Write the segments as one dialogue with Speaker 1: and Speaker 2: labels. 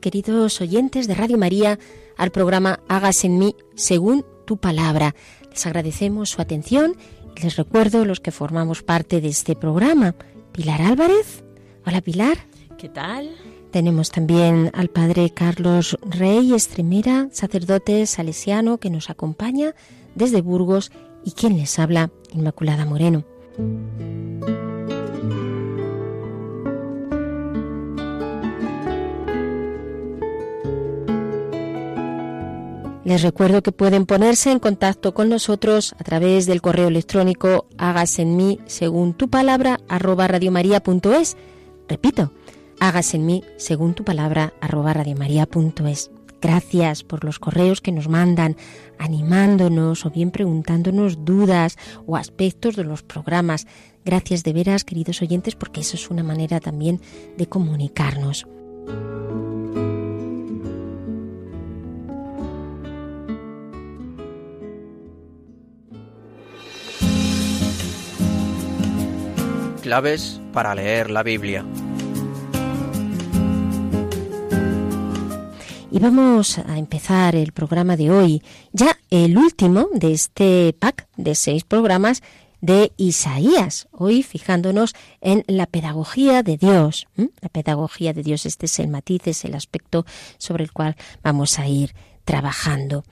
Speaker 1: Queridos oyentes de Radio María, al programa Hagas en mí según tu palabra. Les agradecemos su atención y les recuerdo los que formamos parte de este programa. Pilar Álvarez. Hola Pilar.
Speaker 2: ¿Qué tal?
Speaker 1: Tenemos también al padre Carlos Rey Estremera, sacerdote salesiano que nos acompaña desde Burgos y quien les habla, Inmaculada Moreno. Les recuerdo que pueden ponerse en contacto con nosotros a través del correo electrónico hágase en mí según tu palabra arroba radiomaria.es. Repito, hágase en mí según tu palabra radiomaria.es. Gracias por los correos que nos mandan, animándonos o bien preguntándonos dudas o aspectos de los programas. Gracias de veras, queridos oyentes, porque eso es una manera también de comunicarnos.
Speaker 3: Claves para leer la Biblia.
Speaker 1: Y vamos a empezar el programa de hoy, ya el último de este pack de seis programas de Isaías. Hoy fijándonos en la pedagogía de Dios. La pedagogía de Dios, este es el matiz, es el aspecto sobre el cual vamos a ir trabajando.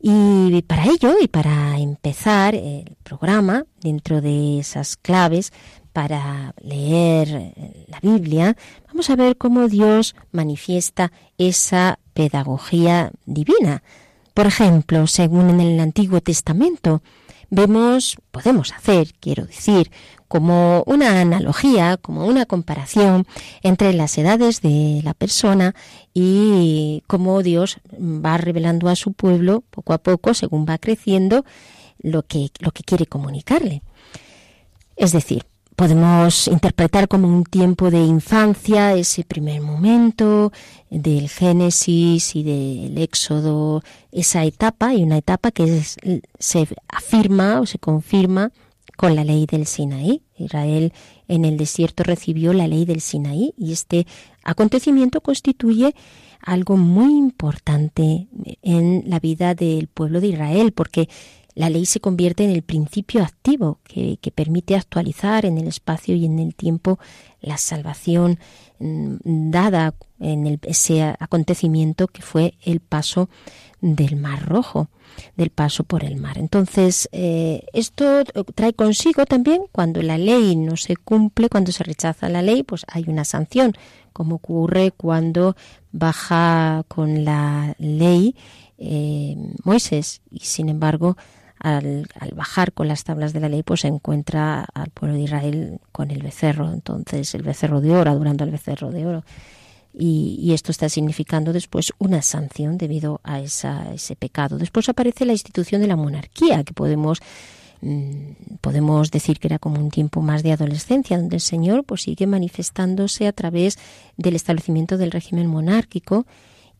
Speaker 1: Y para ello, y para empezar el programa, dentro de esas claves, para leer la Biblia, vamos a ver cómo Dios manifiesta esa pedagogía divina. Por ejemplo, según en el Antiguo Testamento, vemos, podemos hacer, quiero decir, como una analogía, como una comparación entre las edades de la persona y cómo Dios va revelando a su pueblo poco a poco, según va creciendo, lo que, lo que quiere comunicarle. Es decir, podemos interpretar como un tiempo de infancia, ese primer momento del Génesis y del Éxodo, esa etapa y una etapa que se afirma o se confirma con la ley del Sinaí. Israel en el desierto recibió la ley del Sinaí y este acontecimiento constituye algo muy importante en la vida del pueblo de Israel porque la ley se convierte en el principio activo que, permite actualizar en el espacio y en el tiempo la salvación mm, dada en ese acontecimiento que fue el paso del Mar Rojo, del paso por el mar. Entonces, eh, esto trae consigo también cuando la ley no se cumple, cuando se rechaza la ley, pues hay una sanción, como ocurre cuando baja con la ley eh, Moisés y sin embargo al, al, bajar con las tablas de la ley, pues se encuentra al pueblo de Israel con el becerro, entonces el becerro de oro, adorando al becerro de oro. Y, y, esto está significando después una sanción debido a esa, ese pecado. Después aparece la institución de la monarquía, que podemos mmm, podemos decir que era como un tiempo más de adolescencia, donde el Señor pues sigue manifestándose a través del establecimiento del régimen monárquico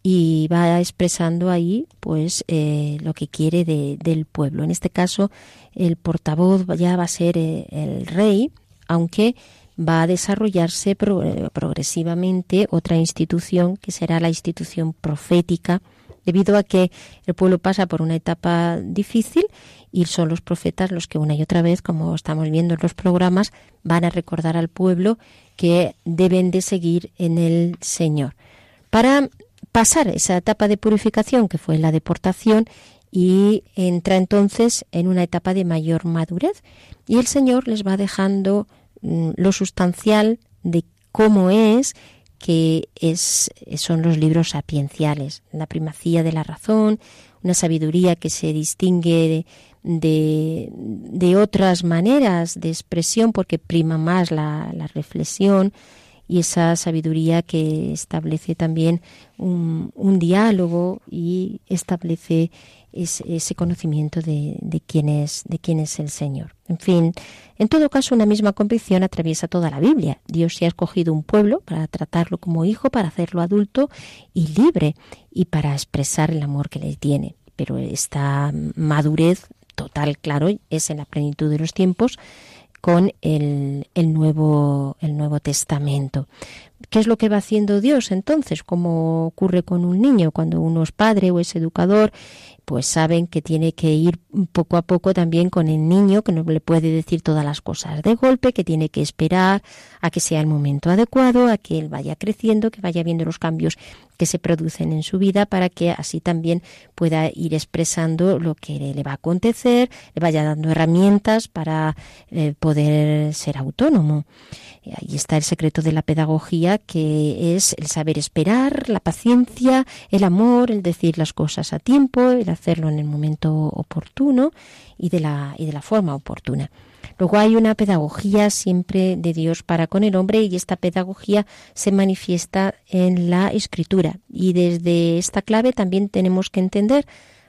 Speaker 1: y va expresando ahí pues eh, lo que quiere de, del pueblo. En este caso el portavoz ya va a ser eh, el rey, aunque va a desarrollarse pro, eh, progresivamente otra institución que será la institución profética, debido a que el pueblo pasa por una etapa difícil y son los profetas los que una y otra vez, como estamos viendo en los programas, van a recordar al pueblo que deben de seguir en el Señor. Para pasar esa etapa de purificación que fue la deportación y entra entonces en una etapa de mayor madurez. Y el Señor les va dejando mm, lo sustancial de cómo es que es, son los libros sapienciales, la primacía de la razón, una sabiduría que se distingue de, de, de otras maneras de expresión porque prima más la, la reflexión y esa sabiduría que establece también un, diálogo y establece ese, conocimiento de, de, quién es, de quién es el Señor. En fin, en todo caso, una misma convicción atraviesa toda la Biblia. Dios se ha escogido un pueblo para tratarlo como hijo, para hacerlo adulto y libre y para expresar el amor que le tiene. Pero esta madurez total, claro, es en la plenitud de los tiempos con el, el, nuevo, el Nuevo Testamento. ¿Qué es lo que va haciendo Dios entonces? Como ocurre con un niño cuando uno es padre o es educador pues saben que tiene que ir poco a poco también con el niño, que no le puede decir todas las cosas de golpe, que tiene que esperar a que sea el momento adecuado, a que él vaya creciendo, que vaya viendo los cambios que se producen en su vida para que así también pueda ir expresando lo que le va a acontecer, le vaya dando herramientas para eh, poder ser autónomo. Ahí está el secreto de la pedagogía, que es el saber esperar, la paciencia, el amor, el decir las cosas a tiempo, el hacerlo en el momento oportuno y de la, y de la forma oportuna. Luego hay una pedagogía siempre de Dios para con el hombre y esta pedagogía se manifiesta en la escritura. Y desde esta clave también tenemos que entender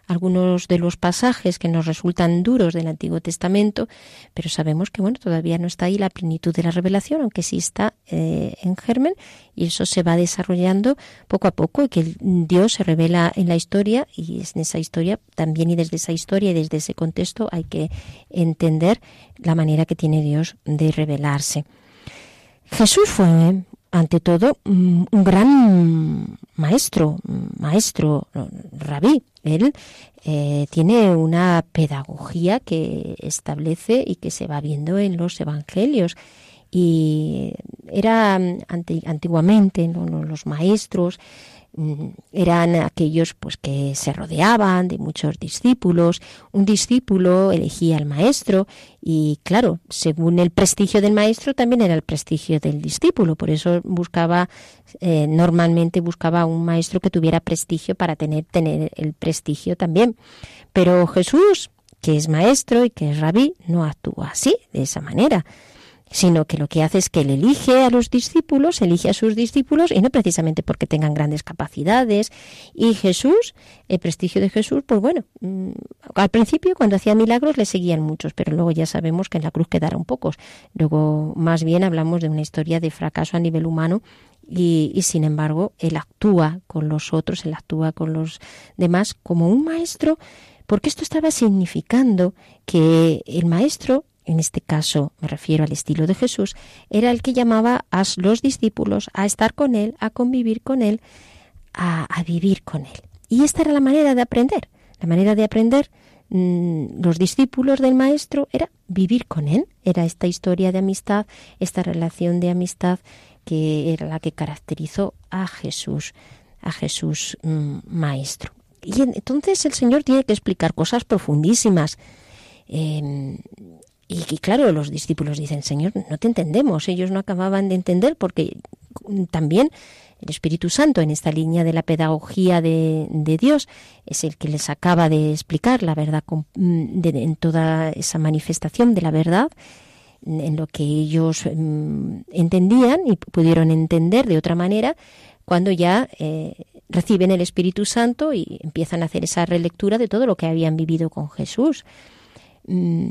Speaker 1: algunos de los pasajes que nos resultan duros del Antiguo Testamento, pero sabemos que bueno, todavía no está ahí la plenitud de la revelación, aunque sí está eh, en germen, y eso se va desarrollando poco a poco, y que Dios se revela en la historia, y en esa historia también y desde esa historia y desde ese contexto hay que entender la manera que tiene Dios de revelarse. Jesús fue ante todo un gran maestro, maestro rabí. Él eh, tiene una pedagogía que establece y que se va viendo en los evangelios. Y era antiguamente los maestros Mm, eran aquellos pues que se rodeaban de muchos discípulos. Un discípulo elegía al maestro y claro, según el prestigio del maestro también era el prestigio del discípulo. Por eso buscaba eh, normalmente buscaba un maestro que tuviera prestigio para tener tener el prestigio también. Pero Jesús, que es maestro y que es rabí, no actúa así, de esa manera sino que lo que hace es que él elige a los discípulos, elige a sus discípulos, y no precisamente porque tengan grandes capacidades. Y Jesús, el prestigio de Jesús, pues bueno, mm, al principio cuando hacía milagros le seguían muchos, pero luego ya sabemos que en la cruz quedaron pocos. Luego, más bien, hablamos de una historia de fracaso a nivel humano y, y, sin embargo él actúa con los otros, él actúa con los demás como un maestro, porque esto estaba significando que el maestro en este caso me refiero al estilo de Jesús, era el que llamaba a los discípulos a estar con Él, a convivir con Él, a, vivir con Él. Y esta era la manera de aprender. La manera de aprender mm, los discípulos del Maestro era vivir con Él. Era esta historia de amistad, esta relación de amistad que era la que caracterizó a Jesús, a Jesús mm, Maestro. Y entonces el Señor tiene que explicar cosas profundísimas. Em, y, claro, los discípulos dicen, Señor, no te entendemos. Ellos no acababan de entender porque también el Espíritu Santo en esta línea de la pedagogía de, Dios es el que les acaba de explicar la verdad en toda esa manifestación de la verdad en lo que ellos mm, entendían y pudieron entender de otra manera cuando ya eh, reciben el Espíritu Santo y empiezan a hacer esa relectura de todo lo que habían vivido con Jesús. Mm,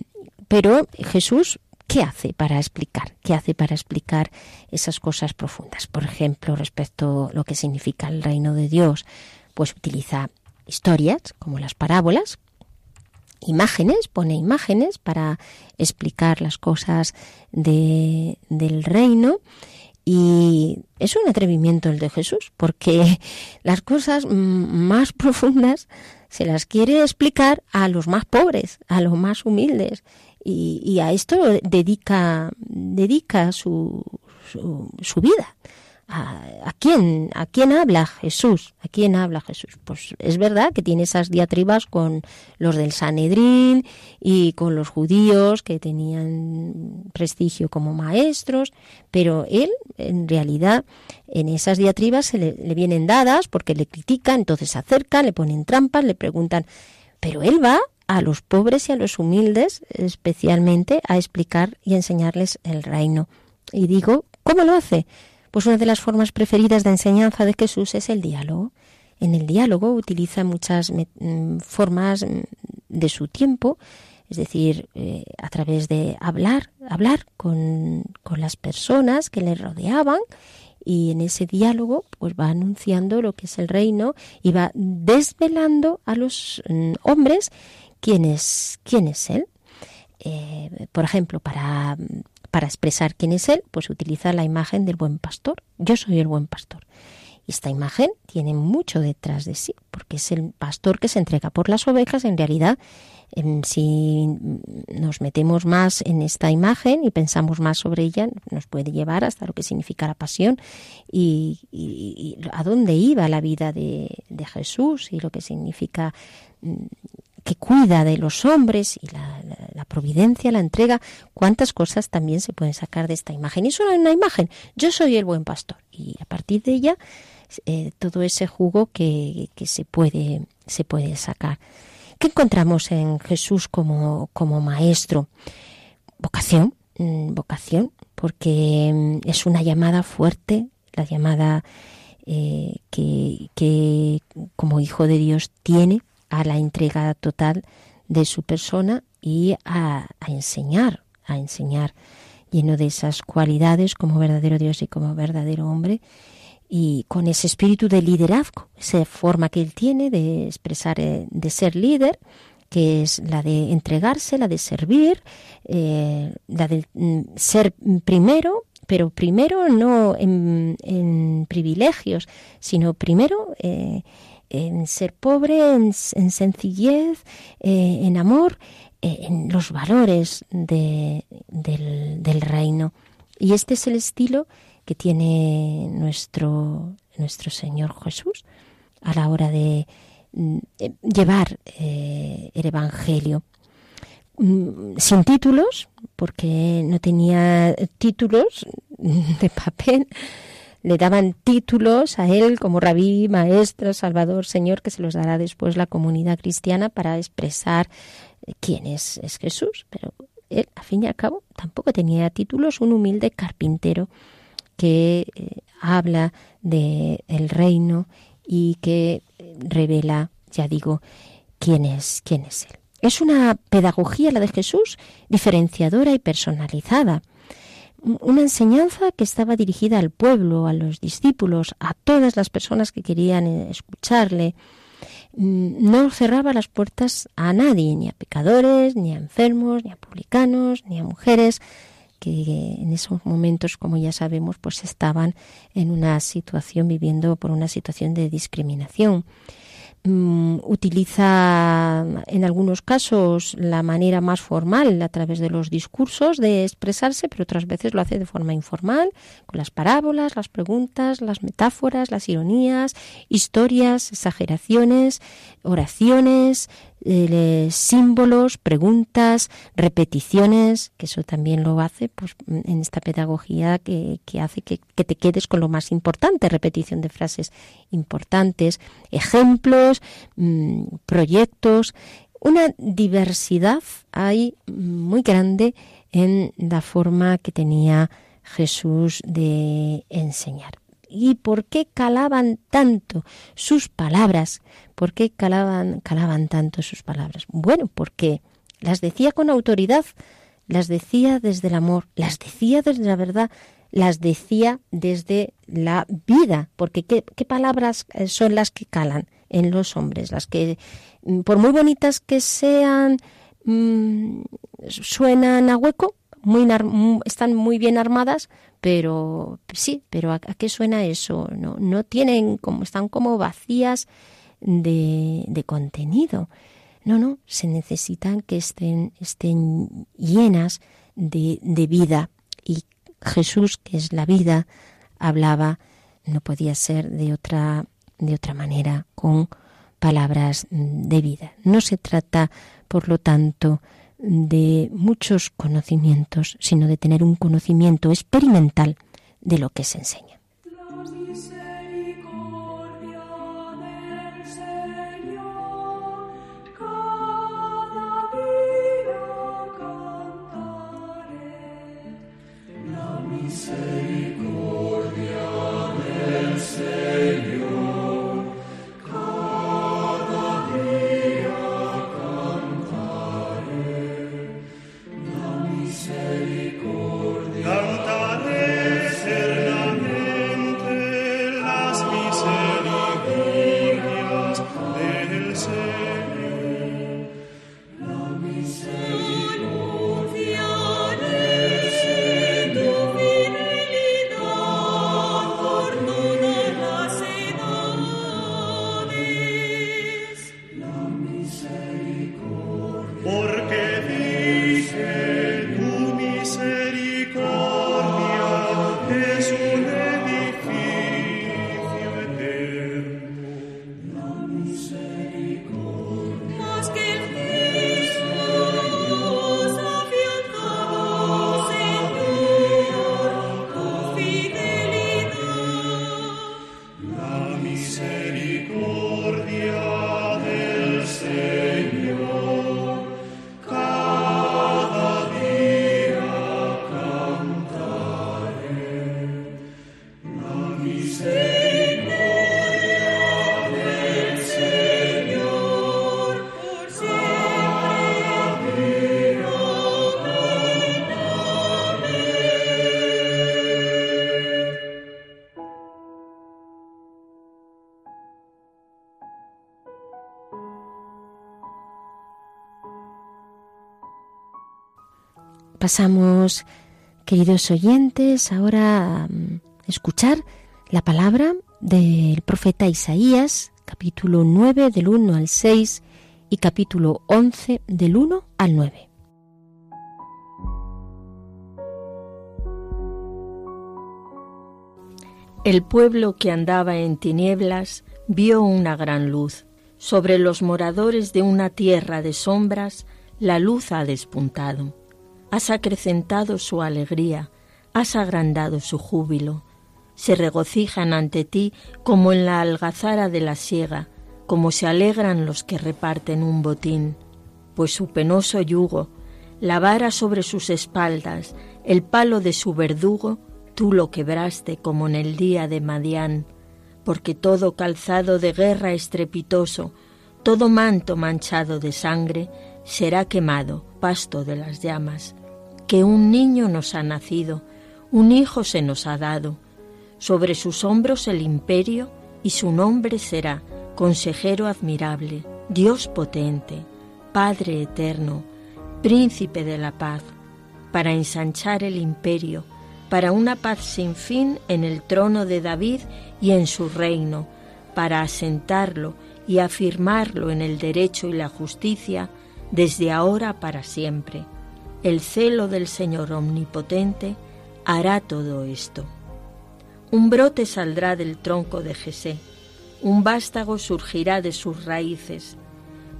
Speaker 1: pero Jesús, ¿qué hace para explicar? ¿Qué hace para explicar esas cosas profundas? Por ejemplo, respecto a lo que significa el reino de Dios, pues utiliza historias como las parábolas, imágenes, pone imágenes para explicar las cosas de, del reino. Y es un atrevimiento el de Jesús, porque las cosas más profundas se las quiere explicar a los más pobres, a los más humildes. Y, a esto dedica, dedica su, su, su vida. ¿A, quién, ¿A quién habla Jesús? ¿A quién habla Jesús? Pues es verdad que tiene esas diatribas con los del Sanedrín y con los judíos que tenían prestigio como maestros, pero él en realidad en esas diatribas se le, le vienen dadas porque le critican, entonces se acercan, le ponen trampas, le preguntan, pero él va a los pobres y a los humildes, especialmente a explicar y enseñarles el reino. Y digo, ¿cómo lo hace? Pues una de las formas preferidas de enseñanza de Jesús es el diálogo. En el diálogo utiliza muchas mm, formas mm, de su tiempo, es decir, eh, a través de hablar, hablar con, con las personas que le rodeaban y en ese diálogo pues va anunciando lo que es el reino y va desvelando a los mm, hombres quién es, quién es él. Eh, por ejemplo, para, para expresar quién es él, pues utiliza la imagen del buen pastor. Yo soy el buen pastor. Y esta imagen tiene mucho detrás de sí, porque es el pastor que se entrega por las ovejas, en realidad si nos metemos más en esta imagen y pensamos más sobre ella, nos puede llevar hasta lo que significa la pasión y, a dónde iba la vida de, Jesús y lo que significa mm, que cuida de los hombres y la, providencia, la entrega, cuántas cosas también se pueden sacar de esta imagen. Y solo una imagen, yo soy el buen pastor. Y a partir de ella, eh, todo ese jugo que, que se, puede, se puede sacar. ¿Qué encontramos en Jesús como, como maestro? Vocación, mm, vocación, porque mm, es una llamada fuerte, la llamada eh, que, que como hijo de Dios tiene a la entrega total de su persona y a, enseñar, a enseñar, lleno de esas cualidades como verdadero Dios y como verdadero hombre, y con ese espíritu de liderazgo, esa forma que él tiene de expresar, eh, de ser líder, que es la de entregarse, la de servir, eh, la de mm, ser primero, pero primero no en, privilegios, sino primero eh, en ser pobre, en, sencillez, en amor, en los valores de, del, del reino. Y este es el estilo que tiene nuestro, nuestro Señor Jesús a la hora de mm, eh, llevar eh, el Evangelio. Mm, sin títulos, porque no tenía títulos de papel, le daban títulos a él como rabí, maestro, salvador, señor, que se los dará después la comunidad cristiana para expresar eh, quién es, es Jesús. Pero él, a fin y al cabo, tampoco tenía títulos, un humilde carpintero que eh, habla del el reino y que revela, ya digo, quién es, quién es Él. Es una pedagogía, la de Jesús, diferenciadora y personalizada. Una enseñanza que estaba dirigida al pueblo, a los discípulos, a todas las personas que querían eh, escucharle. Mm, no cerraba las puertas a nadie, ni a pecadores, ni a enfermos, ni a publicanos, ni a mujeres, que en esos momentos, como ya sabemos, pues estaban en una situación, viviendo por una situación de discriminación. Mm, utiliza en algunos casos la manera más formal a través de los discursos de expresarse, pero otras veces lo hace de forma informal, con las parábolas, las preguntas, las metáforas, las ironías, historias, exageraciones, oraciones, eh, símbolos, preguntas, repeticiones, que eso también lo hace pues, en esta pedagogía que, hace que, te quedes con lo más importante, repetición de frases importantes, ejemplos, mm, proyectos, una diversidad hay muy grande en la forma que tenía Jesús de enseñar. ¿Y por qué calaban tanto sus palabras? ¿Por qué calaban, calaban tanto sus palabras? Bueno, porque las decía con autoridad, las decía desde el amor, las decía desde la verdad, las decía desde la vida, porque ¿qué, palabras eh, son las que calan en los hombres? Las que, mm, por muy bonitas que sean, mm, suenan a hueco, muy, están muy bien armadas, pero sí, pero ¿a, qué suena eso? No, no tienen como, están como vacías de, de contenido. No, no, se necesitan que estén, estén llenas de, de vida. Y Jesús, que es la vida, hablaba, no podía ser de otra, de otra manera, con palabras de vida. No se trata, por lo tanto, de muchos conocimientos, sino de tener un conocimiento experimental de lo que se enseña. Pasamos, queridos oyentes, ahora a mm, escuchar la palabra del profeta Isaías, capítulo 9 del 1 al 6 y capítulo 11 del 1 al 9.
Speaker 2: El pueblo que andaba en tinieblas vio una gran luz. Sobre los moradores de una tierra de sombras, la luz ha despuntado has acrecentado su alegría, has agrandado su júbilo. Se regocijan ante ti como en la algazara de la siega, como se alegran los que reparten un botín, pues su penoso yugo, la vara sobre sus espaldas, el palo de su verdugo, tú lo quebraste como en el día de Madián, porque todo calzado de guerra estrepitoso, todo manto manchado de sangre, será quemado, pasto de las llamas que un niño nos ha nacido, un hijo se nos ha dado, sobre sus hombros el imperio y su nombre será Consejero admirable, Dios potente, Padre eterno, Príncipe de la paz, para ensanchar el imperio, para una paz sin fin en el trono de David y en su reino, para asentarlo y afirmarlo en el derecho y la justicia desde ahora para siempre el celo del Señor Omnipotente hará todo esto. Un brote saldrá del tronco de Jesé, un vástago surgirá de sus raíces.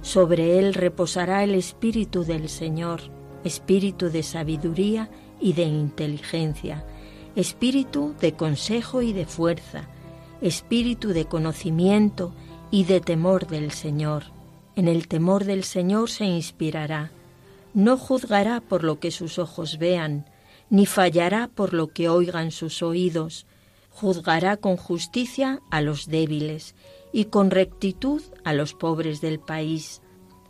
Speaker 2: Sobre él reposará el Espíritu del Señor, espíritu de sabiduría y de inteligencia, espíritu de consejo y de fuerza, espíritu de conocimiento y de temor del Señor. En el temor del Señor se inspirará no juzgará por lo que sus ojos vean, ni fallará por lo que oigan sus oídos. Juzgará con justicia a los débiles y con rectitud a los pobres del país.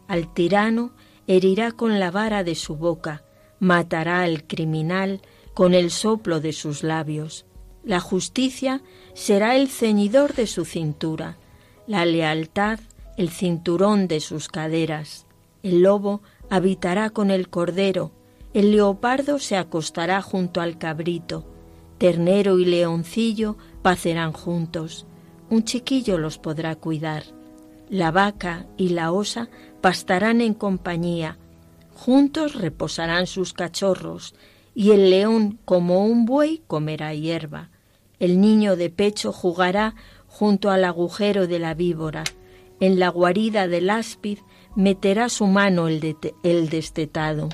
Speaker 2: Al tirano herirá con la vara de su boca, matará al criminal con el soplo de sus labios. La justicia será el ceñidor de su cintura, la lealtad el cinturón de sus caderas. El lobo habitará con el cordero, el leopardo se acostará junto al cabrito, ternero y leoncillo pacerán juntos, un chiquillo los podrá cuidar, la vaca y la osa pastarán en compañía, juntos reposarán sus cachorros, y el león como un buey comerá hierba, el niño de pecho jugará junto al agujero de la víbora, en la guarida del áspid meterá su mano el, el destetado.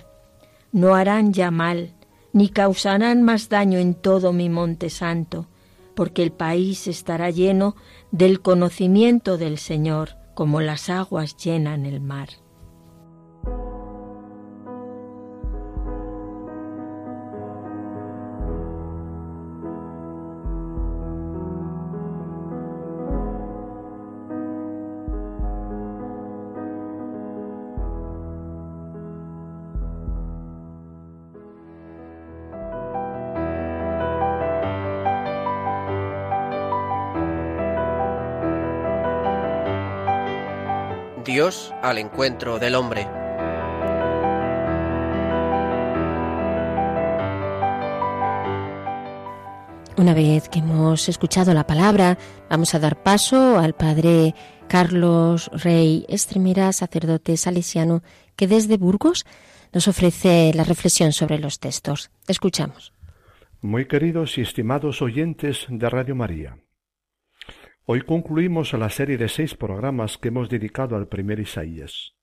Speaker 2: No harán ya mal, ni causarán más daño en todo mi monte santo, porque el país estará lleno del conocimiento del Señor, como las aguas llenan el mar.
Speaker 3: Dios al encuentro del hombre.
Speaker 1: Una vez que hemos escuchado la palabra, vamos a dar paso al Padre Carlos Rey Estremira, sacerdote salesiano, que desde Burgos nos ofrece la reflexión sobre los textos. Escuchamos.
Speaker 4: Muy queridos y estimados oyentes de Radio María, hoy concluimos la serie de seis programas que hemos dedicado al primer Isaías.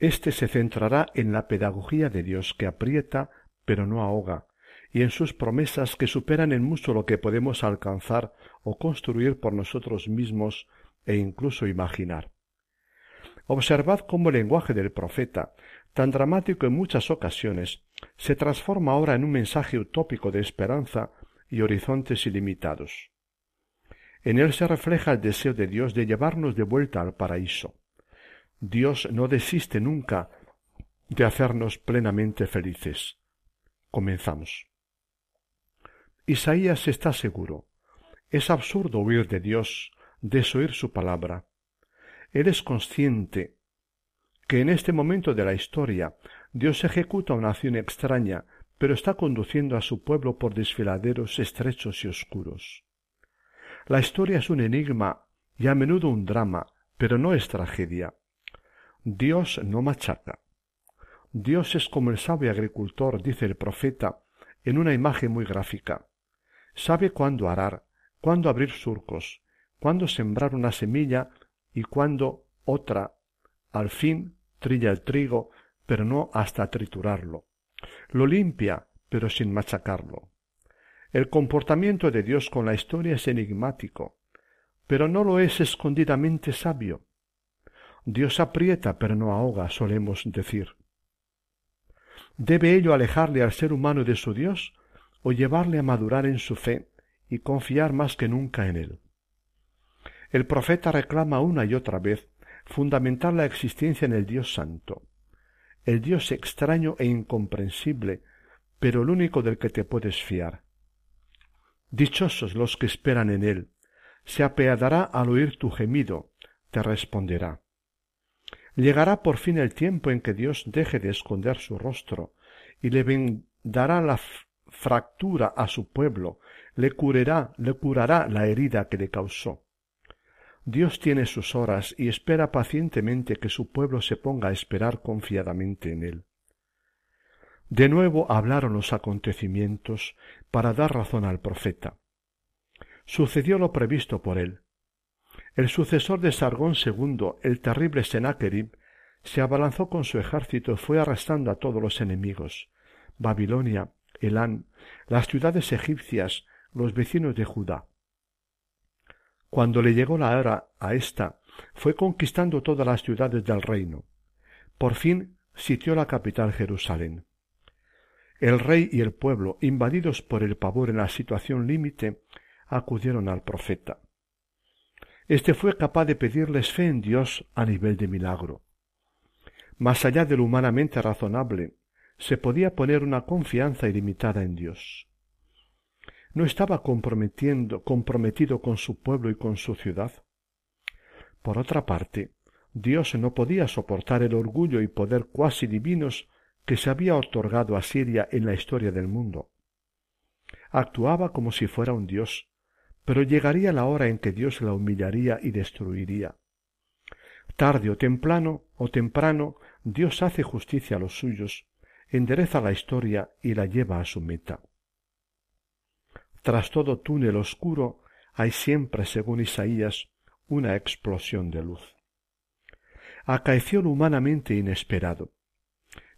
Speaker 4: Este se centrará en la pedagogía de Dios que aprieta pero no ahoga, y en sus promesas que superan en mucho lo que podemos alcanzar o construir por nosotros mismos e incluso imaginar. Observad cómo el lenguaje del profeta, tan dramático en muchas ocasiones, se transforma ahora en un mensaje utópico de esperanza y horizontes ilimitados. En él se refleja el deseo de Dios de llevarnos de vuelta al paraíso. Dios no desiste nunca de hacernos plenamente felices. Comenzamos. Isaías está seguro. Es absurdo huir de Dios, desoír su palabra. Él es consciente que en este momento de la historia Dios ejecuta una acción extraña, pero está conduciendo a su pueblo por desfiladeros estrechos y oscuros. La historia es un enigma y a menudo un drama, pero no es tragedia. Dios no machaca. Dios es como el sabio agricultor, dice el profeta, en una imagen muy gráfica. Sabe cuándo arar, cuándo abrir surcos, cuándo sembrar una semilla y cuándo otra. Al fin trilla el trigo pero no hasta triturarlo. Lo limpia, pero sin machacarlo. El comportamiento de Dios con la historia es enigmático, pero no lo es escondidamente sabio. Dios aprieta, pero no ahoga, solemos decir. ¿Debe ello alejarle al ser humano de su Dios o llevarle a madurar en su fe y confiar más que nunca en él? El profeta reclama una y otra vez fundamentar la existencia en el Dios Santo el Dios extraño e incomprensible, pero el único del que te puedes fiar. Dichosos los que esperan en él, se apeadará al oír tu gemido, te responderá. Llegará por fin el tiempo en que Dios deje de esconder su rostro y le vendará la fractura a su pueblo, le curará, le curará la herida que le causó. Dios tiene sus horas y espera pacientemente que su pueblo se ponga a esperar confiadamente en él. De nuevo hablaron los acontecimientos para dar razón al profeta. Sucedió lo previsto por él. El sucesor de Sargón II, el terrible Sennacherib, se abalanzó con su ejército y fue arrestando a todos los enemigos. Babilonia, Elán, las ciudades egipcias, los vecinos de Judá. Cuando le llegó la hora a ésta, fue conquistando todas las ciudades del reino. Por fin sitió la capital Jerusalén. El rey y el pueblo, invadidos por el pavor en la situación límite, acudieron al profeta. Este fue capaz de pedirles fe en Dios a nivel de milagro. Más allá de lo humanamente razonable, se podía poner una confianza ilimitada en Dios no estaba comprometiendo, comprometido con su pueblo y con su ciudad. Por otra parte, Dios no podía soportar el orgullo y poder cuasi divinos que se había otorgado a Siria en la historia del mundo. Actuaba como si fuera un Dios, pero llegaría la hora en que Dios la humillaría y destruiría. Tarde o temprano o temprano Dios hace justicia a los suyos, endereza la historia y la lleva a su meta. Tras todo túnel oscuro hay siempre, según Isaías, una explosión de luz. Acaeció humanamente inesperado.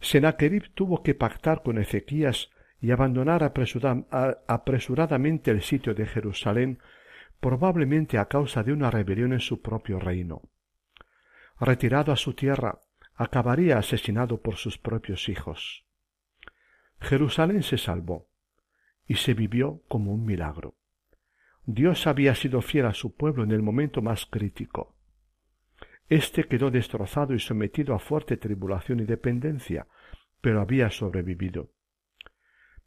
Speaker 4: Sennacherib tuvo que pactar con Ezequías y abandonar apresuradamente el sitio de Jerusalén, probablemente a causa de una rebelión en su propio reino. Retirado a su tierra, acabaría asesinado por sus propios hijos. Jerusalén se salvó y se vivió como un milagro. Dios había sido fiel a su pueblo en el momento más crítico. Este quedó destrozado y sometido a fuerte tribulación y dependencia, pero había sobrevivido.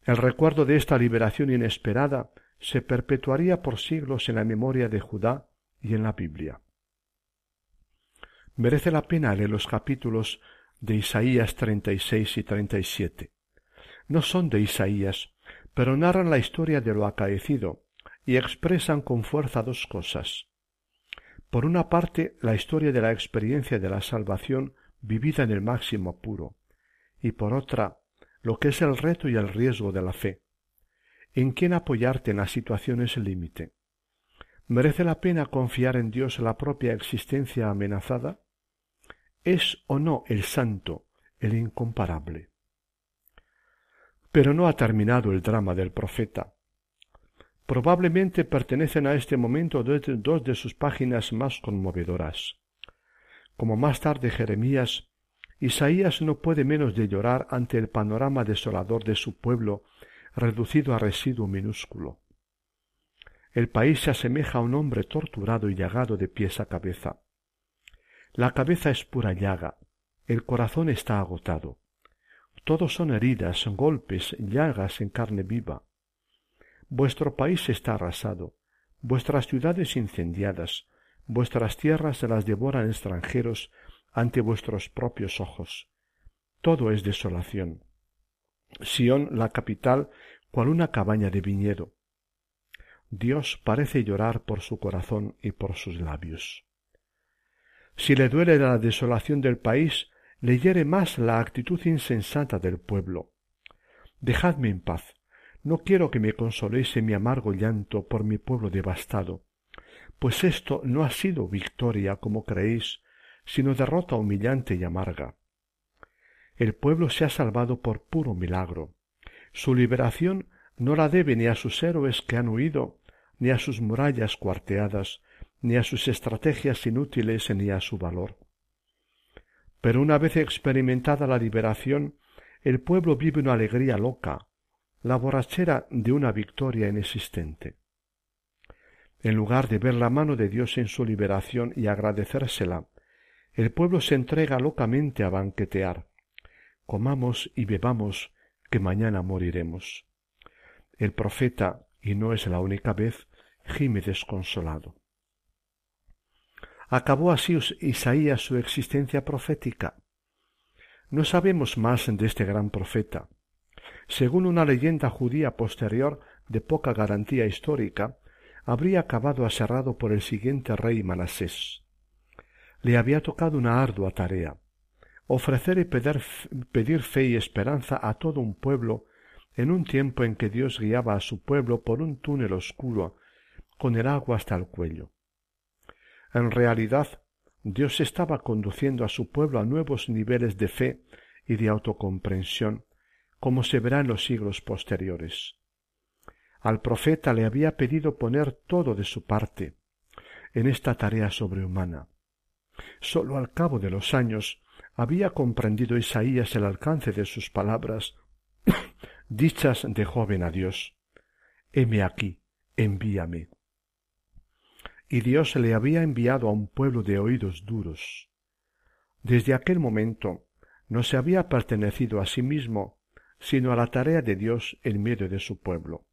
Speaker 4: El recuerdo de esta liberación inesperada se perpetuaría por siglos en la memoria de Judá y en la Biblia. Merece la pena leer los capítulos de Isaías 36 y 37. No son de Isaías, pero narran la historia de lo acaecido y expresan con fuerza dos cosas. Por una parte, la historia de la experiencia de la salvación vivida en el máximo puro, y por otra, lo que es el reto y el riesgo de la fe. ¿En quién apoyarte en las situaciones límite? ¿Merece la pena confiar en Dios la propia existencia amenazada? ¿Es o no el santo, el incomparable? Pero no ha terminado el drama del profeta. Probablemente pertenecen a este momento dos de sus páginas más conmovedoras. Como más tarde Jeremías, Isaías no puede menos de llorar ante el panorama desolador de su pueblo reducido a residuo minúsculo. El país se asemeja a un hombre torturado y llagado de pies a cabeza. La cabeza es pura llaga, el corazón está agotado. Todos son heridas, golpes, llagas en carne viva. Vuestro país está arrasado, vuestras ciudades incendiadas, vuestras tierras se las devoran extranjeros ante vuestros propios ojos. Todo es desolación. Sión, la capital, cual una cabaña de viñedo. Dios parece llorar por su corazón y por sus labios. Si le duele la desolación del país, le hiere más la actitud insensata del pueblo. Dejadme en paz, no quiero que me consoléis en mi amargo llanto por mi pueblo devastado, pues esto no ha sido victoria, como creéis, sino derrota humillante y amarga. El pueblo se ha salvado por puro milagro. Su liberación no la debe ni a sus héroes que han huido, ni a sus murallas cuarteadas, ni a sus estrategias inútiles, ni a su valor. Pero una vez experimentada la liberación, el pueblo vive una alegría loca, la borrachera de una victoria inexistente. En lugar de ver la mano de Dios en su liberación y agradecérsela, el pueblo se entrega locamente a banquetear. Comamos y bebamos, que mañana moriremos. El profeta, y no es la única vez, gime desconsolado. ¿Acabó así Isaías su existencia profética? No sabemos más de este gran profeta. Según una leyenda judía posterior de poca garantía histórica, habría acabado aserrado por el siguiente rey Manasés. Le había tocado una ardua tarea ofrecer y pedir, fe y esperanza a todo un pueblo en un tiempo en que Dios guiaba a su pueblo por un túnel oscuro con el agua hasta el cuello. En realidad, Dios estaba conduciendo a su pueblo a nuevos niveles de fe y de autocomprensión como se verá en los siglos posteriores. Al profeta le había pedido poner todo de su parte en esta tarea sobrehumana. Sólo al cabo de los años había comprendido Isaías el alcance de sus palabras, dichas de joven a Dios. Heme aquí, envíame. Y Dios le había enviado a un pueblo de oídos duros. Desde aquel momento no se había pertenecido a sí mismo sino a la tarea de Dios en medio de su pueblo.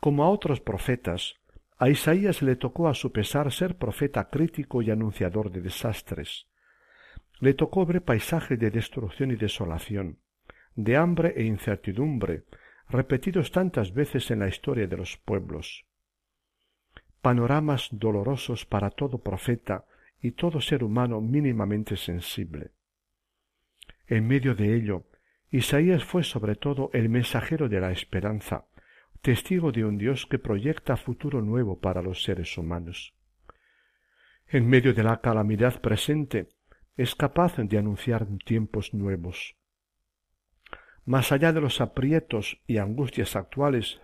Speaker 4: Como a otros profetas, a Isaías le tocó a su pesar ser profeta crítico y anunciador de desastres. Le tocó ver paisajes de destrucción y desolación, de hambre e incertidumbre, repetidos tantas veces en la historia de los pueblos. Panoramas dolorosos para todo profeta y todo ser humano mínimamente sensible. En medio de ello, Isaías fue sobre todo el mensajero de la esperanza, testigo de un Dios que proyecta futuro nuevo para los seres humanos. En medio de la calamidad presente, es capaz de anunciar tiempos nuevos. Más allá de los aprietos y angustias actuales,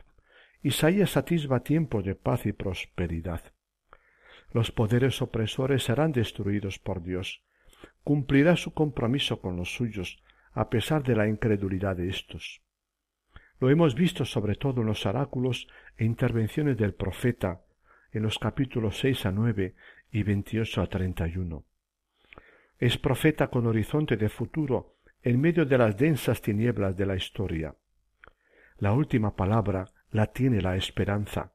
Speaker 4: Isaías atisba tiempos de paz y prosperidad. Los poderes opresores serán destruidos por Dios. Cumplirá su compromiso con los suyos, a pesar de la incredulidad de éstos. Lo hemos visto sobre todo en los oráculos e intervenciones del profeta en los capítulos seis a nueve y veintiocho a treinta y uno. Es profeta con horizonte de futuro en medio de las densas tinieblas de la historia. La última palabra la tiene la esperanza.